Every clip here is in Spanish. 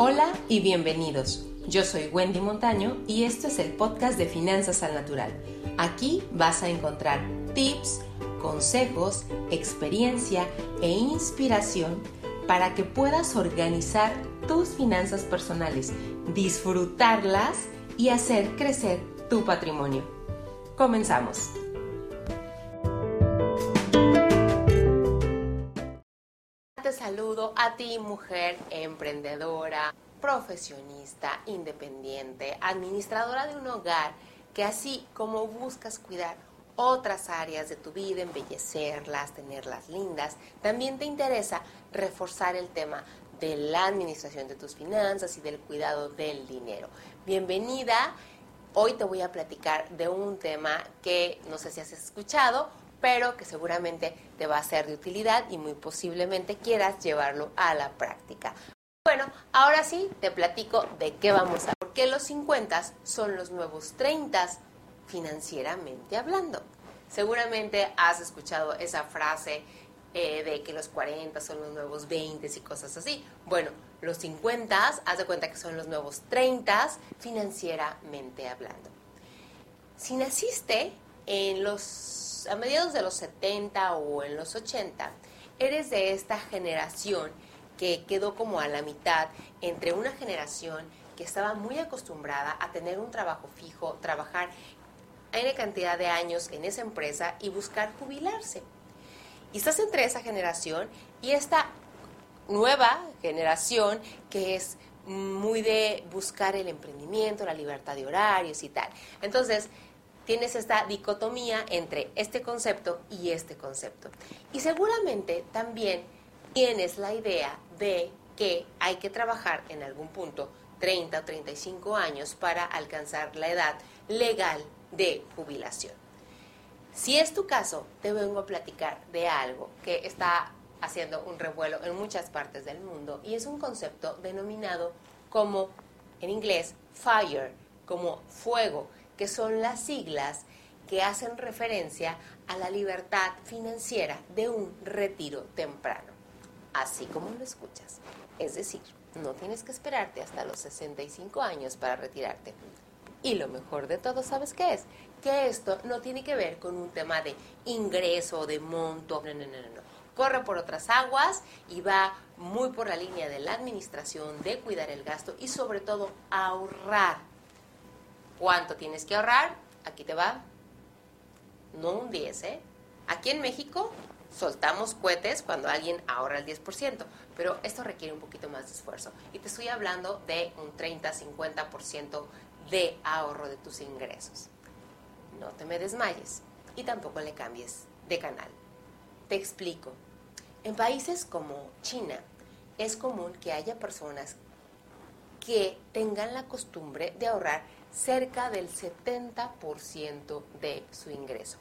Hola y bienvenidos. Yo soy Wendy Montaño y esto es el podcast de Finanzas al Natural. Aquí vas a encontrar tips, consejos, experiencia e inspiración para que puedas organizar tus finanzas personales, disfrutarlas y hacer crecer tu patrimonio. Comenzamos. Te saludo a ti, mujer emprendedora, profesionista, independiente, administradora de un hogar, que así como buscas cuidar otras áreas de tu vida, embellecerlas, tenerlas lindas, también te interesa reforzar el tema de la administración de tus finanzas y del cuidado del dinero. Bienvenida. Hoy te voy a platicar de un tema que no sé si has escuchado, pero que seguramente te va a ser de utilidad y muy posiblemente quieras llevarlo a la práctica. Bueno, ahora sí te platico de qué vamos a... ¿Por qué los 50 son los nuevos 30 financieramente hablando? Seguramente has escuchado esa frase eh, de que los 40 son los nuevos 20 y cosas así. Bueno, los 50, haz de cuenta que son los nuevos 30 financieramente hablando. Si naciste en los a mediados de los 70 o en los 80, eres de esta generación que quedó como a la mitad entre una generación que estaba muy acostumbrada a tener un trabajo fijo, trabajar en cantidad de años en esa empresa y buscar jubilarse. Y estás entre esa generación y esta nueva generación que es muy de buscar el emprendimiento, la libertad de horarios y tal. Entonces, tienes esta dicotomía entre este concepto y este concepto. Y seguramente también tienes la idea de que hay que trabajar en algún punto 30 o 35 años para alcanzar la edad legal de jubilación. Si es tu caso, te vengo a platicar de algo que está haciendo un revuelo en muchas partes del mundo y es un concepto denominado como, en inglés, fire, como fuego, que son las siglas que hacen referencia a la libertad financiera de un retiro temprano, así como lo escuchas. Es decir, no tienes que esperarte hasta los 65 años para retirarte. Y lo mejor de todo, ¿sabes qué es? Que esto no tiene que ver con un tema de ingreso, de monto, no, no, no, no. Corre por otras aguas y va muy por la línea de la administración, de cuidar el gasto y sobre todo ahorrar ¿Cuánto tienes que ahorrar? Aquí te va. No un 10, ¿eh? Aquí en México soltamos cohetes cuando alguien ahorra el 10%, pero esto requiere un poquito más de esfuerzo. Y te estoy hablando de un 30-50% de ahorro de tus ingresos. No te me desmayes y tampoco le cambies de canal. Te explico. En países como China es común que haya personas que tengan la costumbre de ahorrar cerca del 70% de su ingreso.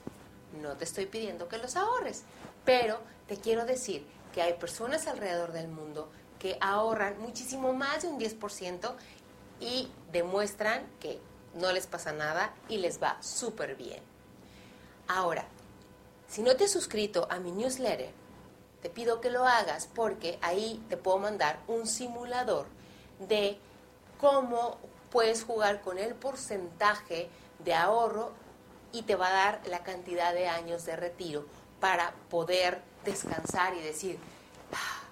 No te estoy pidiendo que los ahorres, pero te quiero decir que hay personas alrededor del mundo que ahorran muchísimo más de un 10% y demuestran que no les pasa nada y les va súper bien. Ahora, si no te has suscrito a mi newsletter, te pido que lo hagas porque ahí te puedo mandar un simulador de cómo puedes jugar con el porcentaje de ahorro y te va a dar la cantidad de años de retiro para poder descansar y decir, ah,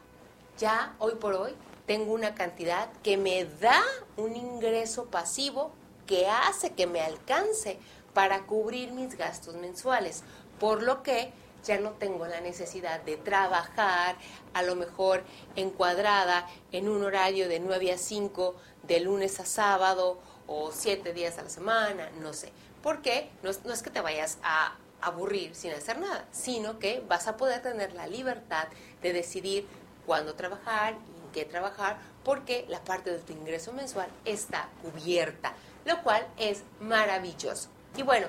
ya hoy por hoy tengo una cantidad que me da un ingreso pasivo que hace que me alcance para cubrir mis gastos mensuales, por lo que ya no tengo la necesidad de trabajar a lo mejor encuadrada en un horario de 9 a 5 de lunes a sábado o 7 días a la semana, no sé. Porque no es, no es que te vayas a aburrir sin hacer nada, sino que vas a poder tener la libertad de decidir cuándo trabajar y en qué trabajar, porque la parte de tu ingreso mensual está cubierta, lo cual es maravilloso. Y bueno,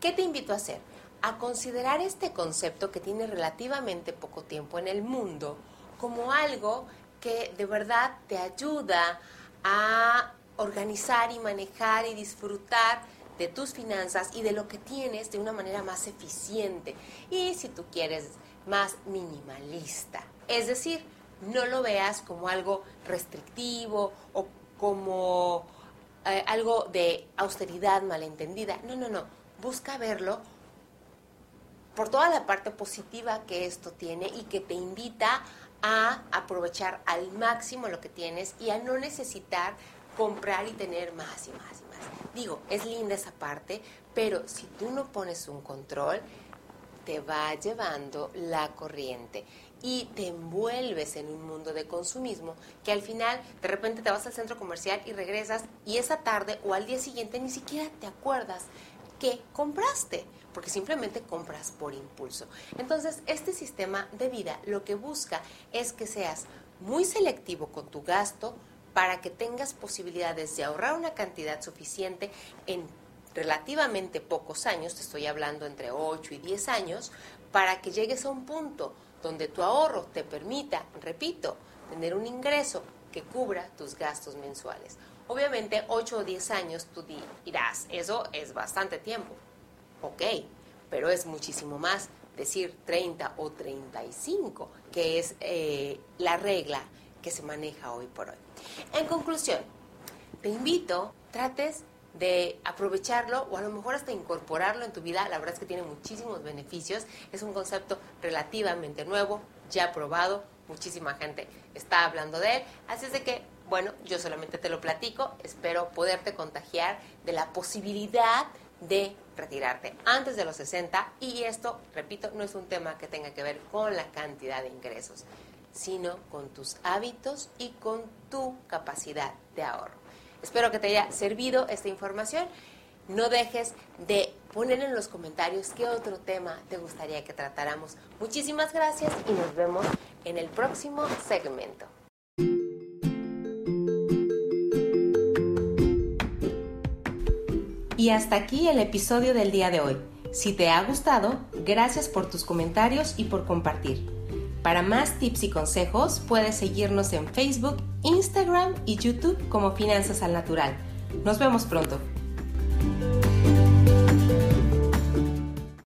¿qué te invito a hacer? A considerar este concepto que tiene relativamente poco tiempo en el mundo como algo que de verdad te ayuda a organizar y manejar y disfrutar de tus finanzas y de lo que tienes de una manera más eficiente y si tú quieres más minimalista. Es decir, no lo veas como algo restrictivo o como eh, algo de austeridad malentendida. No, no, no. Busca verlo por toda la parte positiva que esto tiene y que te invita a aprovechar al máximo lo que tienes y a no necesitar comprar y tener más y más y más. Digo, es linda esa parte, pero si tú no pones un control, te va llevando la corriente y te envuelves en un mundo de consumismo que al final de repente te vas al centro comercial y regresas y esa tarde o al día siguiente ni siquiera te acuerdas que compraste, porque simplemente compras por impulso. Entonces, este sistema de vida lo que busca es que seas muy selectivo con tu gasto para que tengas posibilidades de ahorrar una cantidad suficiente en relativamente pocos años, te estoy hablando entre 8 y 10 años, para que llegues a un punto donde tu ahorro te permita, repito, tener un ingreso que cubra tus gastos mensuales. Obviamente, 8 o 10 años tú dirás, eso es bastante tiempo. Ok, pero es muchísimo más decir 30 o 35, que es eh, la regla que se maneja hoy por hoy. En conclusión, te invito, trates de aprovecharlo o a lo mejor hasta incorporarlo en tu vida. La verdad es que tiene muchísimos beneficios. Es un concepto relativamente nuevo, ya probado. Muchísima gente está hablando de él. Así es de que, bueno, yo solamente te lo platico. Espero poderte contagiar de la posibilidad de retirarte antes de los 60 y esto, repito, no es un tema que tenga que ver con la cantidad de ingresos, sino con tus hábitos y con tu capacidad de ahorro. Espero que te haya servido esta información. No dejes de poner en los comentarios qué otro tema te gustaría que tratáramos. Muchísimas gracias y nos vemos en el próximo segmento. Y hasta aquí el episodio del día de hoy. Si te ha gustado, gracias por tus comentarios y por compartir. Para más tips y consejos, puedes seguirnos en Facebook, Instagram y YouTube como Finanzas al Natural. Nos vemos pronto.